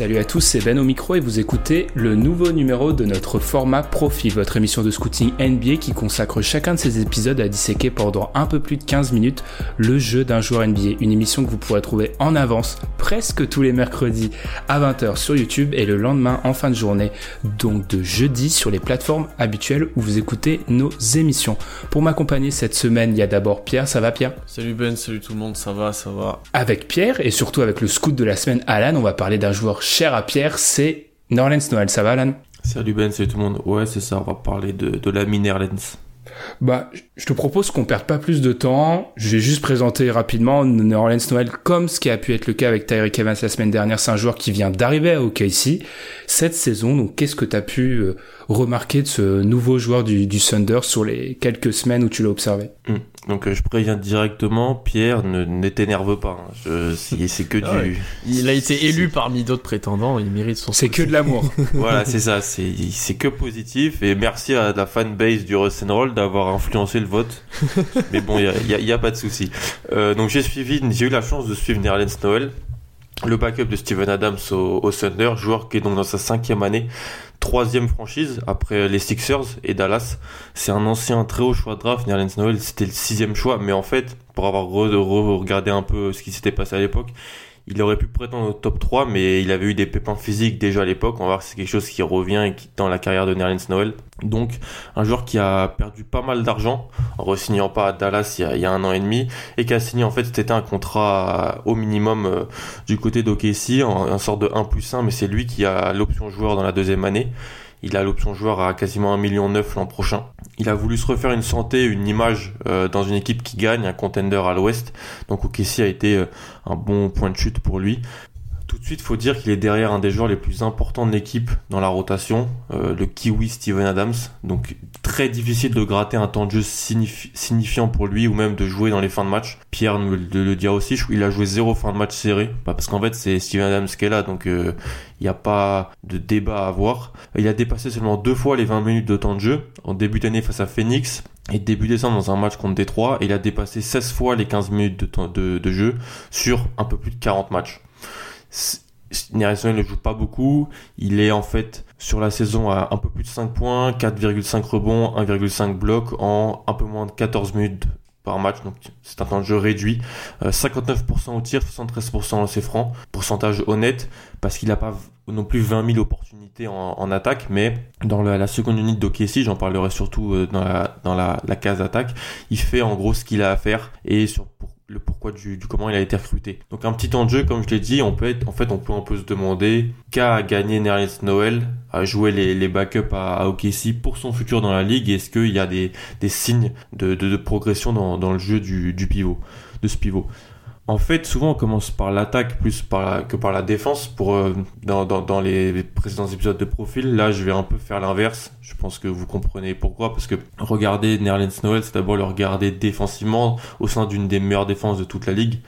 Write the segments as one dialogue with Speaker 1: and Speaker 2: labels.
Speaker 1: Salut à tous, c'est Ben au micro et vous écoutez le nouveau numéro de notre format Profil, votre émission de scouting NBA qui consacre chacun de ses épisodes à disséquer pendant un peu plus de 15 minutes le jeu d'un joueur NBA. Une émission que vous pourrez trouver en avance presque tous les mercredis à 20h sur YouTube et le lendemain en fin de journée, donc de jeudi sur les plateformes habituelles où vous écoutez nos émissions. Pour m'accompagner cette semaine, il y a d'abord Pierre, ça va Pierre?
Speaker 2: Salut Ben, salut tout le monde, ça va, ça va.
Speaker 1: Avec Pierre et surtout avec le scout de la semaine Alan, on va parler d'un joueur cher à Pierre, c'est Norlands Noël. Ça va, Alan?
Speaker 3: Salut Ben, salut tout le monde. Ouais, c'est ça, on va parler de, de la.
Speaker 1: Bah, je te propose qu'on perde pas plus de temps. Je vais juste présenter rapidement New Orleans Noël comme ce qui a pu être le cas avec Tyreek Evans la semaine dernière. C'est un joueur qui vient d'arriver à OKC cette saison. Donc, qu'est-ce que tu as pu euh, remarquer de ce nouveau joueur du, du Thunder sur les quelques semaines où tu l'as observé?
Speaker 3: Hum. Donc euh, je préviens directement, Pierre, ne, ne t'énerve pas. hein. Je- C'est que
Speaker 2: Ah
Speaker 3: du...
Speaker 2: ouais. Il a été élu parmi d'autres prétendants, il mérite son
Speaker 1: C'est que de l'amour.
Speaker 3: voilà, c'est ça, c'est c'est que positif. Et merci à la fanbase du Roll d'avoir influencé le vote. Mais bon, il y a, y a- y a pas de souci. Euh, donc j'ai suivi, j'ai eu la chance de suivre Nerlens Noël, le backup de Steven Adams au, au Thunder, joueur qui est donc dans sa cinquième année, troisième franchise après les Sixers et Dallas. C'est un ancien très haut choix de draft. Nerlens Noël, c'était le sixième choix, mais en fait, pour avoir re- regardé un peu ce qui s'était passé à l'époque, il aurait pu prétendre au top 3, mais il avait eu des pépins physiques déjà à l'époque. On va voir si c'est quelque chose qui revient et qui la carrière de Nerlens Noël. Donc, un joueur qui a perdu pas mal d'argent en re-signant pas à Dallas il y, a, un an et demi et qui a signé en fait c'était un contrat au minimum euh, du côté d'OKC, en, en sorte de 1 plus 1, mais c'est lui qui a l'option joueur dans la deuxième année. Il a l'option joueur à quasiment 1,9 million l'an prochain. Il a voulu se refaire une santé, une image euh, dans une équipe qui gagne, un contender à l'ouest. Donc OKC a été euh, un bon point de chute pour lui. Tout de suite, faut dire qu'il est derrière un des joueurs les plus importants de l'équipe dans la rotation, euh, le Kiwi Steven Adams. Donc très difficile de gratter un temps de jeu signifi- signifiant pour lui ou même de jouer dans les fins de match. Pierre nous le, le dira aussi, il a joué zéro fin de match serré, Bah, parce qu'en fait c'est Steven Adams qui est là, donc euh, il n'y a pas de débat à avoir. Il a dépassé seulement deux fois les 20 minutes de temps de jeu, en début d'année face à Phoenix et début décembre dans un match contre Détroit, il a dépassé 16 fois les 15 minutes de, de, de jeu sur un peu plus de 40 matchs. Nerlens Noël ne joue pas beaucoup. Il est en fait sur la saison à un peu plus de 5 points, 4,5 rebonds, 1,5 blocs en un peu moins de 14 minutes par match. Donc c'est un temps de jeu réduit. Euh, 59% au tir, 73% au lancer franc. Pourcentage honnête parce qu'il n'a pas non plus 20 000 opportunités en, en attaque. Mais dans la, seconde unité d'OKC, j'en parlerai surtout euh, dans, la, dans la, la case attaque, il fait en gros ce qu'il a à faire et sur pour- le pourquoi du, comment il a été recruté. Donc un petit temps de jeu, comme je l'ai dit, on peut être, en fait, on peut se demander qu'a gagné Nerlens Noël à jouer les, les backups à, à OKC pour son futur dans la ligue. Est-ce qu'il y a des, signes de, progression dans, dans le jeu du, du pivot, de ce pivot? En fait, souvent on commence par l'attaque plus que par la défense. Pour euh, dans les précédents épisodes de profil, là, je vais un peu faire l'inverse. Je pense que vous comprenez pourquoi, parce que regarder Nerlens Noël, c'est d'abord le regarder défensivement au sein d'une des meilleures défenses de toute la ligue.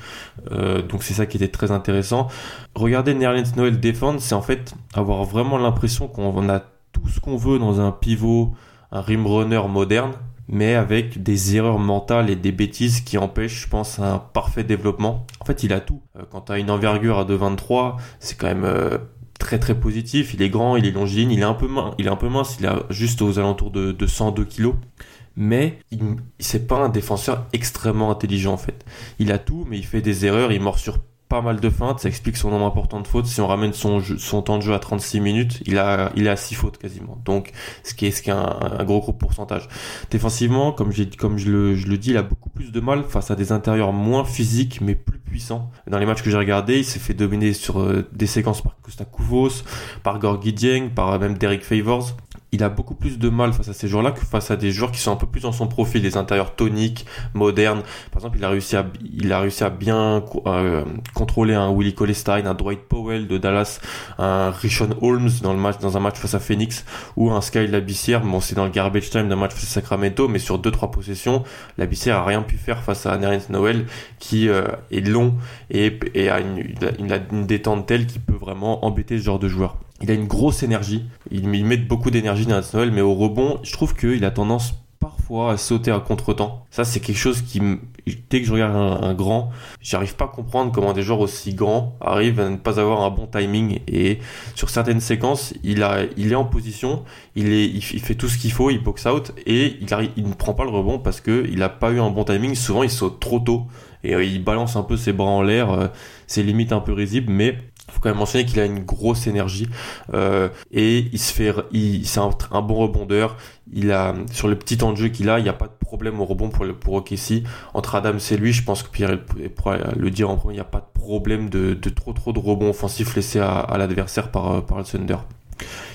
Speaker 3: Euh, donc c'est ça qui était très intéressant. Regarder Nerlens Noël défendre, c'est en fait avoir vraiment l'impression qu'on a tout ce qu'on veut dans un pivot, un rim runner moderne mais avec des erreurs mentales et des bêtises qui empêchent, je pense, un parfait développement. En fait, il a tout. Euh, Quand tu as une envergure à 2,23, c'est quand même euh, très très positif. Il est grand, il est longiligne, il est un peu mince, il est un peu mince, il a juste aux alentours de, de 102 kilos. Mais c'est pas un défenseur extrêmement intelligent en fait. Il a tout, mais il fait des erreurs, il mord sur pas mal de feintes, ça explique son nombre important de fautes. Si on ramène son, temps de jeu à 36 minutes, il a, il a 6 fautes quasiment. Donc, ce qui est, ce qui est un, gros gros pourcentage. Défensivement, comme, comme je, le, je le dis, il a beaucoup plus de mal face à des intérieurs moins physiques mais plus puissants. Dans les matchs que j'ai regardés, il s'est fait dominer sur euh, des séquences par Costa Kouvos, par Gorgui Dieng, par même Derek Favors. Il a beaucoup plus de mal face à ces joueurs-là que face à des joueurs qui sont un peu plus dans son profil, des intérieurs toniques, modernes. Par exemple, il a réussi à, il a réussi à bien euh, contrôler un Willie Colestein, un Dwight Powell de Dallas, un Rishon Holmes dans le match, dans un match face à Phoenix, ou un Sky Labissière. Bon, c'est dans le garbage time d'un match face à Sacramento, mais sur deux trois possessions, Labissière a rien pu faire face à Nerens Noel, qui euh, est long et, et a une, une, une détente telle qui peut vraiment embêter ce genre de joueur il a une grosse énergie. Il, met beaucoup d'énergie dans la Noël, mais au rebond, je trouve qu'il a tendance parfois à sauter à contre-temps. Ça, c'est quelque chose qui, dès que je regarde un, grand, j'arrive pas à comprendre comment des joueurs aussi grands arrivent à ne pas avoir un bon timing. Et sur certaines séquences, il est en position, il fait tout ce qu'il faut, il box out et il il ne prend pas le rebond parce que il a pas eu un bon timing. Souvent, il saute trop tôt et euh, il balance un peu ses bras en l'air. Euh, c'est limite un peu risible, mais faut quand même mentionner qu'il a une grosse énergie euh, et il se fait, c'est un, bon rebondeur. Il a sur le petit temps de jeu qu'il a, il n'y a pas de problème au rebond pour le pour. Entre Adam et lui, je pense que Pierre pourra le dire en premier, il n'y a pas de problème de, trop trop de rebonds offensifs laissés à, l'adversaire par par le Thunder.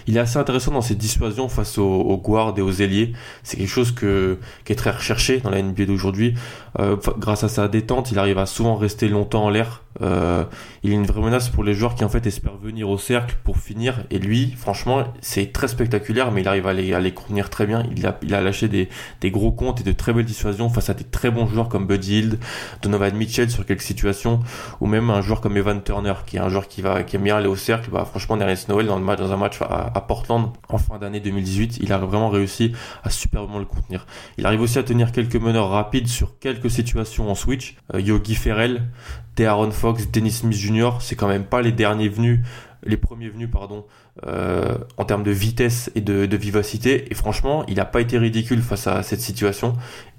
Speaker 3: Il est assez intéressant dans ses dissuasions face aux, aux guards et aux ailiers. C'est quelque chose que, qui est très recherché dans la NBA d'aujourd'hui. Euh, grâce à sa détente, il arrive à souvent rester longtemps en l'air. Euh, il est une vraie menace pour les joueurs qui en fait espèrent venir au cercle pour finir. Et lui, franchement, c'est très spectaculaire, mais il arrive à les, à les contenir très bien. Il a, il a lâché des, des gros comptes et de très belles dissuasions face à des très bons joueurs comme Buddy Hield, Donovan Mitchell sur quelques situations, ou même un joueur comme Evan Turner, qui est un joueur qui va, qui aime bien aller au cercle. Bah, franchement, Darius Noel dans le match, dans un match Portland en fin d'année 2018, il a vraiment réussi à superbement le contenir. Il arrive aussi à tenir quelques meneurs rapides sur quelques situations en switch. Euh, Yogi Ferrell, Aaron Fox, Dennis Smith Jr., c'est quand même pas les derniers venus, les premiers venus, pardon, euh, en termes de vitesse et de, vivacité. Et franchement, il n'a pas été ridicule face à cette situation.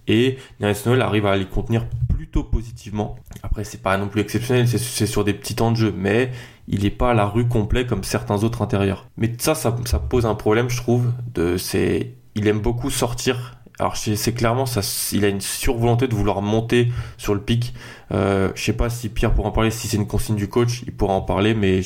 Speaker 3: Et Nerlens Noel arrive à les contenir positivement. Après, c'est pas non plus exceptionnel, c'est sur des petits temps de jeu, mais il n'est pas à la rue complet comme certains autres intérieurs. Mais ça, ça pose un problème, je trouve. De, c'est, il aime beaucoup sortir alors c'est clairement ça, il a une survolonté de vouloir monter sur le pic. Euh, je sais pas si Pierre pourra en parler, si c'est une consigne du coach, il pourra en parler, mais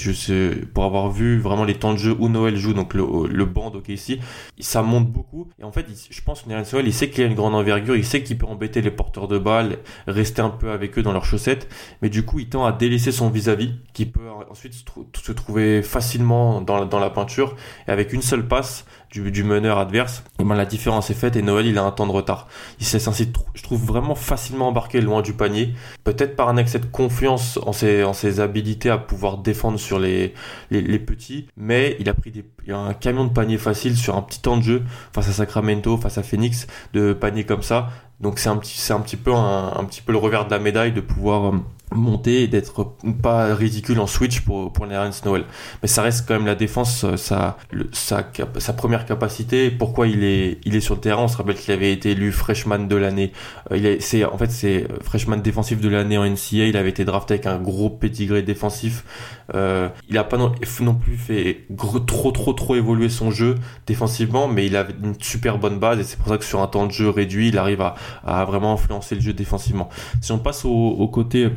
Speaker 3: pour avoir vu vraiment les temps de jeu où Noël joue, donc le, le banc d'OKC, ça monte beaucoup. Et en fait, je pense que Noël, il sait qu'il a une grande envergure, il sait qu'il peut embêter les porteurs de balles, rester un peu avec eux dans leurs chaussettes, mais du coup, il tend à délaisser son vis-à-vis, qui peut ensuite se, trouver facilement dans la peinture, et avec une seule passe, du, meneur adverse, et ben la différence est faite et Noël il a un temps de retard. Il s'est censé, je trouve, vraiment facilement embarqué loin du panier, peut-être par un excès de confiance en ses, en ses habilités à pouvoir défendre sur les, les, petits, mais il a pris des, un camion de panier facile sur un petit temps de jeu face à Sacramento, face à Phoenix, de panier comme ça. Donc c'est un petit, un petit peu le revers de la médaille de pouvoir euh, monter et d'être pas ridicule en switch pour pour Nerlens Noel mais ça reste quand même la défense euh, sa sa, sa première capacité. Pourquoi il est sur le terrain? On se rappelle qu'il avait été élu freshman de l'année. Euh, il en fait c'est freshman défensif de l'année en NCA il avait été drafté avec un gros pédigré défensif euh, il a pas non, non plus fait trop trop trop évoluer son jeu défensivement mais il a une super bonne base et c'est pour ça que sur un temps de jeu réduit il arrive à, à vraiment influencer le jeu défensivement si on passe au, au côté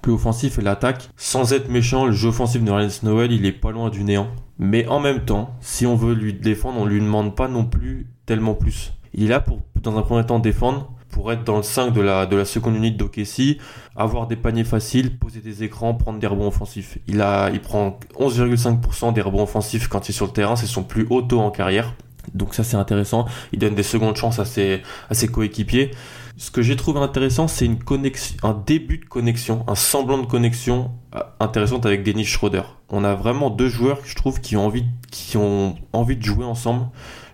Speaker 3: plus offensif et l'attaque. Sans être méchant, le jeu offensif de Ryan Snowell, il est pas loin du néant. Mais en même temps, si on veut lui défendre, on lui demande pas non plus tellement plus. Il est là pour, dans un premier temps, défendre, pour être dans le 5 de la, de la seconde unité d'Okessi, avoir des paniers faciles, poser des écrans, prendre des rebonds offensifs. Il a, il prend 11,5% des rebonds offensifs quand il est sur le terrain, c'est son plus haut taux en carrière. Donc ça c'est intéressant. Il donne des secondes chances à ses, à ses coéquipiers. Ce que j'ai trouvé intéressant, c'est une connexion, un début de connexion, un semblant de connexion euh, intéressante avec Dennis Schroeder. On a vraiment deux joueurs, je trouve, qui ont envie, qui ont envie de jouer ensemble.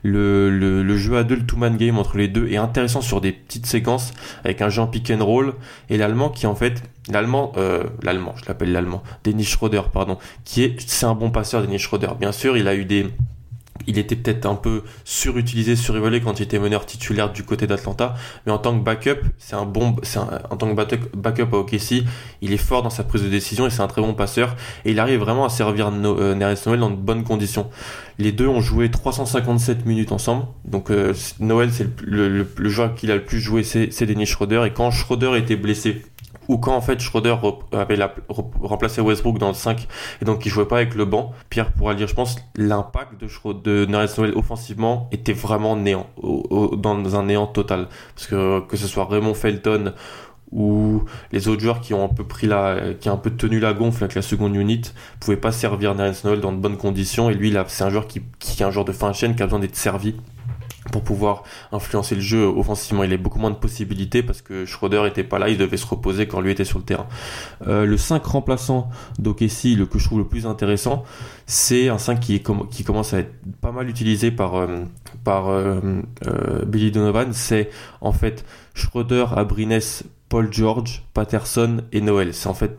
Speaker 3: Le, le, jeu à deux, le two-man game entre les deux est intéressant sur des petites séquences avec un jeu en pick and roll et l'allemand qui en fait l'allemand euh, l'allemand je l'appelle l'allemand Dennis Schroeder pardon qui est c'est un bon passeur Dennis Schroeder bien sûr il a eu des il était peut-être un peu surutilisé, surévalué quand il était meneur titulaire du côté d'Atlanta, mais en tant que backup, c'est un bon, c'est en tant que backup à OKC, il est fort dans sa prise de décision et c'est un très bon passeur. Et il arrive vraiment à servir no, euh, Noël dans de bonnes conditions. Les deux ont joué 357 minutes ensemble, donc euh, Noël c'est le, le, joueur qu'il a le plus joué, c'est Denis Schroeder. Et quand Schroeder était blessé ou quand en fait Schroeder avait remplacé Westbrook dans le 5 et donc il jouait pas avec le banc. Pierre pourra le dire, je pense, l'impact de, Schroeder, de Noël offensivement était vraiment néant, dans un néant total. Parce que que ce soit Raymond Felton ou les autres joueurs qui ont un peu pris la, qui ont un peu tenu la gonfle avec la seconde unit, pouvaient pas servir Nerlens Noel dans de bonnes conditions. Et lui, c'est un joueur qui, qui est un joueur de fin de chaîne qui a besoin d'être servi pour pouvoir influencer le jeu offensivement. Il a beaucoup moins de possibilités parce que Schroeder était pas là, il devait se reposer quand lui était sur le terrain. Euh, le 5 remplaçant d'Okessi, le que je trouve le plus intéressant, c'est un 5 qui, commence à être pas mal utilisé par, euh, euh, Billy Donovan. C'est en fait Schroeder, Abrines, Paul George, Patterson et Noël. C'est en fait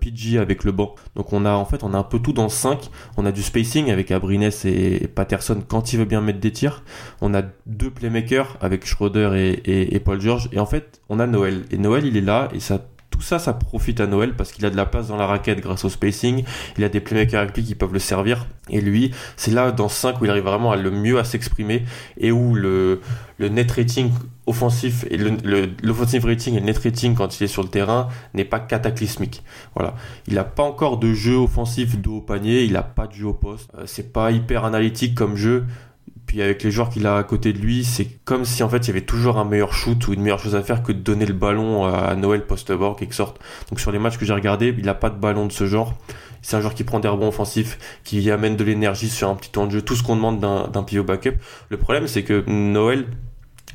Speaker 3: PG avec le banc. Donc on a en fait on a un peu tout dans 5. On a du spacing avec Abrines et Patterson quand il veut bien mettre des tirs. On a deux playmakers avec Schroeder et, Paul George. Et en fait on a Noël. Et Noël il est là et ça tout ça, ça profite à Noël parce qu'il a de la place dans la raquette grâce au spacing. Il a des playmakers avec lui qui peuvent le servir. Et lui, c'est là dans 5 où il arrive vraiment à le mieux à s'exprimer et où le, le net rating offensif et l'offensive rating et le net rating quand il est sur le terrain n'est pas cataclysmique. Voilà. Il n'a pas encore de jeu offensif de haut panier, il n'a pas de jeu au poste. Euh, c'est pas hyper analytique comme jeu. Puis avec les joueurs qu'il a à côté de lui, c'est comme si en fait il y avait toujours un meilleur shoot ou une meilleure chose à faire que de donner le ballon à Noël post-bord, quelque sorte. Donc sur les matchs que j'ai regardés, il n'a pas de ballon de ce genre. C'est un joueur qui prend des rebonds offensifs, qui amène de l'énergie sur un petit temps de jeu, tout ce qu'on demande d'un pivot backup. Le problème, c'est que Noël,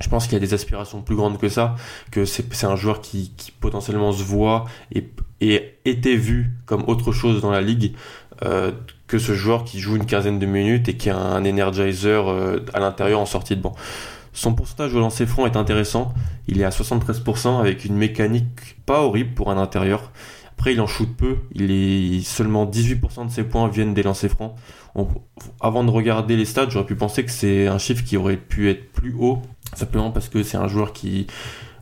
Speaker 3: je pense qu'il y a des aspirations plus grandes que ça, que c'est un joueur qui, potentiellement se voit et était vu comme autre chose dans la ligue euh, que ce joueur qui joue une quinzaine de minutes et qui a un energizer euh, à l'intérieur en sortie de banc. Son pourcentage au lancer franc est intéressant. Il est à 73% avec une mécanique pas horrible pour un intérieur. Après, il en shoot peu. Il est seulement 18% de ses points viennent des lancers francs. avant de regarder les stats, j'aurais pu penser que c'est un chiffre qui aurait pu être plus haut, simplement parce que c'est un joueur qui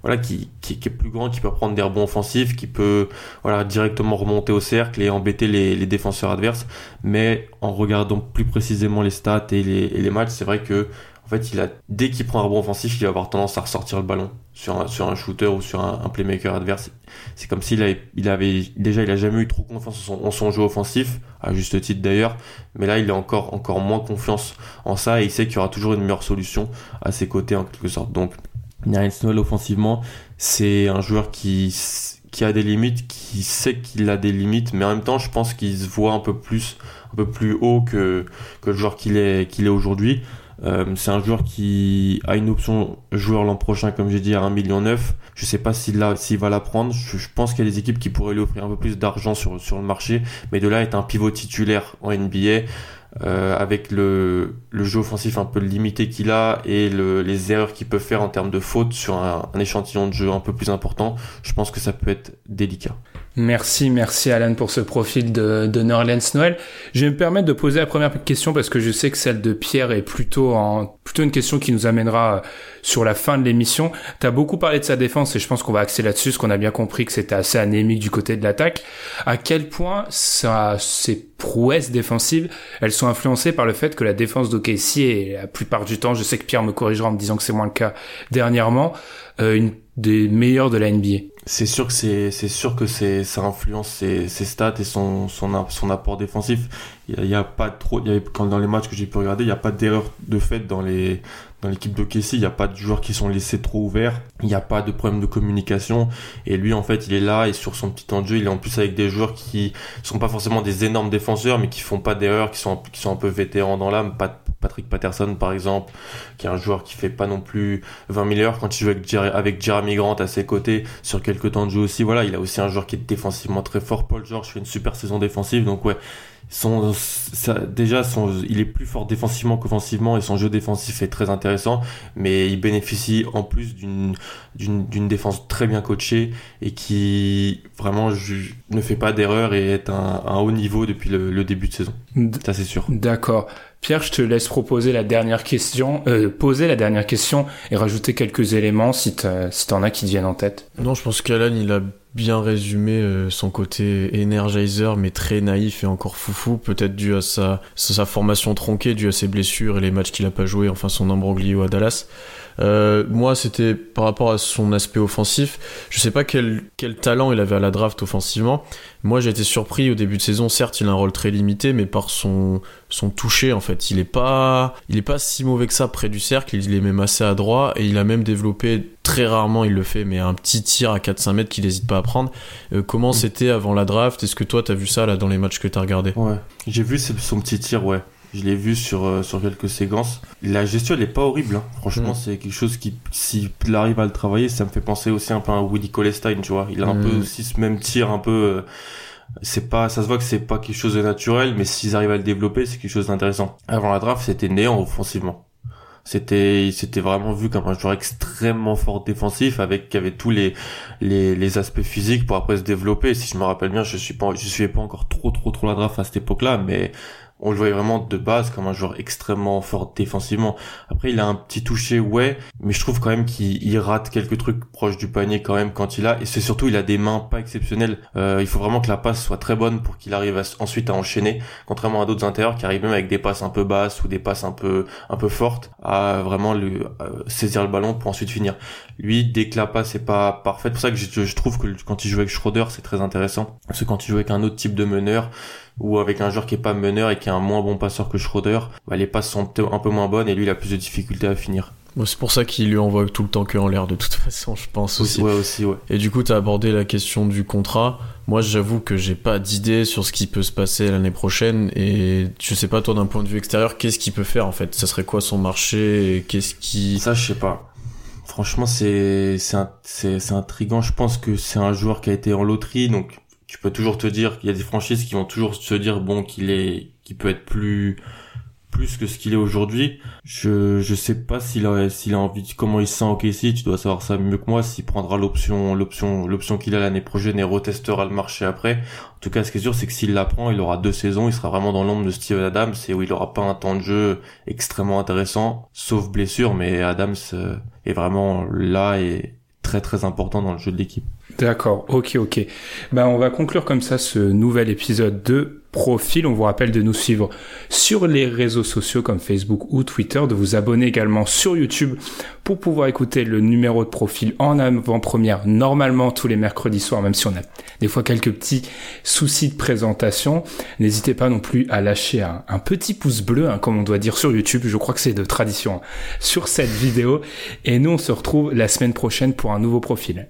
Speaker 3: voilà, qui, qui, est plus grand, qui peut prendre des rebonds offensifs, qui peut voilà, directement remonter au cercle et embêter les, les défenseurs adverses. Mais en regardant plus précisément les stats et les, et les matchs, c'est vrai que en fait, il a, dès qu'il prend un rebond offensif, il va avoir tendance à ressortir le ballon sur un, sur un shooter ou sur un, playmaker adverse. C'est comme s'il avait, il avait, déjà, il a jamais eu trop confiance en son, en son, jeu offensif, à juste titre d'ailleurs, mais là, il a encore, encore moins confiance en ça et il sait qu'il y aura toujours une meilleure solution à ses côtés en quelque sorte. Donc, Narian Snowell offensivement, c'est un joueur qui, qui a des limites, qui sait qu'il a des limites, mais en même temps, je pense qu'il se voit un peu plus, un peu plus haut que, que le joueur qu'il est, qu'il est aujourd'hui. Euh, c'est un joueur qui a une option joueur l'an prochain, comme j'ai dit, à 1,9 million. Je sais pas s'il, s'il va la prendre. Je, je pense qu'il y a des équipes qui pourraient lui offrir un peu plus d'argent sur, sur le marché. Mais de là, être un pivot titulaire en NBA, euh, avec le, jeu offensif un peu limité qu'il a et le, les erreurs qu'il peut faire en termes de fautes sur un, échantillon de jeu un peu plus important, je pense que ça peut être délicat.
Speaker 1: Merci, merci Alan pour ce profil de, de Noël. Je vais me permettre de poser la première question parce que je sais que celle de Pierre est plutôt en, plutôt une question qui nous amènera sur la fin de l'émission. Tu as beaucoup parlé de sa défense et je pense qu'on va axer là-dessus parce qu'on a bien compris que c'était assez anémique du côté de l'attaque. À quel point ça, ces prouesses défensives, elles sont influencées par le fait que la défense d'OKC est la plupart du temps, je sais que Pierre me corrigera en me disant que c'est moins le cas dernièrement, euh, une des meilleures de la NBA.
Speaker 3: C'est sûr que c'est sûr que ça influence ses, ses, stats et son son son apport défensif. Il y a, pas trop il y a, quand dans les matchs que j'ai pu regarder, il y a pas d'erreur de fait dans les dans l'équipe de Kessie, il n'y a pas de joueurs qui sont laissés trop ouverts, il n'y a pas de problème de communication. Et lui en fait, il est là et sur son petit temps de jeu, il est en plus avec des joueurs qui sont pas forcément des énormes défenseurs mais qui font pas d'erreurs, qui sont qui sont un peu vétérans dans l'âme, pas Patrick Patterson par exemple, qui est un joueur qui fait pas non plus 20 000 heures quand il joue avec, avec Jeremy Grant à ses côtés sur quelques temps de jeu aussi. Voilà, il a aussi un joueur qui est défensivement très fort. Paul George fait une super saison défensive, donc ouais, son, déjà, son, il est plus fort défensivement qu'offensivement et son jeu défensif est très intéressant, mais il bénéficie en plus d'une, d'une, défense très bien coachée et qui vraiment ne fait pas d'erreur et est un, un haut niveau depuis le, le début de saison. Ça, c'est sûr.
Speaker 1: D'accord. Pierre, je te laisse proposer la dernière question, euh, poser la dernière question et rajouter quelques éléments si tu si t'en as qui te viennent en tête.
Speaker 2: Non, je pense qu'Alan, il a bien résumé euh, son côté energizer, mais très naïf et encore foufou, peut-être dû à sa, formation tronquée, dû à ses blessures et les matchs qu'il a pas joué, enfin son imbroglio à Dallas. Euh, moi, c'était par rapport à son aspect offensif. Je sais pas quel, quel talent il avait à la draft offensivement. Moi, j'ai été surpris au début de saison. Certes, il a un rôle très limité, mais par son, son toucher, en fait. Il est pas, il est pas si mauvais que ça près du cercle. Il est même assez adroit et il a même développé très rarement, il le fait, mais un petit tir à 4-5 mètres qu'il n'hésite pas à prendre. Euh, comment mm. c'était avant la draft? Est-ce que toi, t'as vu ça là dans les matchs que t'as regardé
Speaker 3: Ouais, j'ai vu son petit tir, ouais. Je l'ai vu sur, euh, sur quelques séquences. La gestion, elle est pas horrible. Hein. Franchement, mm. c'est quelque chose qui, s'il arrive à le travailler, ça me fait penser aussi un peu à Woody Colestein, tu vois. Il a un peu mm. aussi ce même tir, un peu. Euh, c'est pas, ça se voit que c'est pas quelque chose de naturel, mais s'ils arrivent à le développer, c'est quelque chose d'intéressant. Avant la draft, c'était néant offensivement. C'était, il vraiment vu comme un joueur extrêmement fort défensif avec qui avait tous les, les, les aspects physiques pour après se développer. Si je me rappelle bien, je suis pas, je pas encore trop trop trop la draft à cette époque-là, mais on le voyait vraiment de base comme un joueur extrêmement fort défensivement. Après, il a un petit toucher, ouais, mais je trouve quand même qu'il rate quelques trucs proches du panier quand même quand il a. Et c'est surtout, il a des mains pas exceptionnelles. Euh, il faut vraiment que la passe soit très bonne pour qu'il arrive ensuite à enchaîner, contrairement à d'autres intérieurs qui arrivent même avec des passes un peu basses ou des passes un peu un peu fortes à vraiment saisir le ballon pour ensuite finir. Lui, dès que la passe est pas parfaite, pour ça que je, je trouve que quand il joue avec Schroeder, c'est très intéressant. Parce que quand il joue avec un autre type de meneur, ou avec un joueur qui est pas meneur et qui est un moins bon passeur que Schroeder, bah, les passes sont un peu moins bonnes et lui il a plus de difficultés à finir.
Speaker 2: c'est pour ça qu'il lui envoie tout le temps que en l'air de toute façon, je pense aussi.
Speaker 3: Ouais, aussi, ouais.
Speaker 2: Et du coup, tu as abordé la question du contrat. Moi, j'avoue que j'ai pas d'idée sur ce qui peut se passer l'année prochaine et je sais pas toi d'un point de vue extérieur, qu'est-ce qu'il peut faire en fait? Ça serait quoi son marché Qu'est-ce qui
Speaker 3: Ça, je sais pas. Franchement, c'est c'est intriguant. Je pense que c'est un joueur qui a été en loterie, donc tu peux toujours te dire qu'il y a des franchises qui vont toujours se dire bon qu'il est qui peut être plus plus que ce qu'il est aujourd'hui. Je je sais pas s'il a s'il a envie comment il se sent au KC, tu dois savoir ça mieux que moi s'il prendra l'option l'option l'option qu'il a l'année prochaine et retestera le marché après. En tout cas, ce qui est sûr c'est que s'il la prend, il aura deux saisons, il sera vraiment dans l'ombre de Steven Adams et où il aura pas un temps de jeu extrêmement intéressant sauf blessure mais Adams euh, est vraiment là et très très important dans le jeu de l'équipe.
Speaker 1: D'accord, ok, ok. Ben, on va conclure comme ça ce nouvel épisode de Profil. On vous rappelle de nous suivre sur les réseaux sociaux comme Facebook ou Twitter, de vous abonner également sur YouTube pour pouvoir écouter le numéro de Profil en avant-première, normalement tous les mercredis soirs, même si on a des fois quelques petits soucis de présentation. N'hésitez pas non plus à lâcher un, petit pouce bleu, hein, comme on doit dire sur YouTube. Je crois que c'est de tradition hein, sur cette vidéo. Et nous, on se retrouve la semaine prochaine pour un nouveau profil.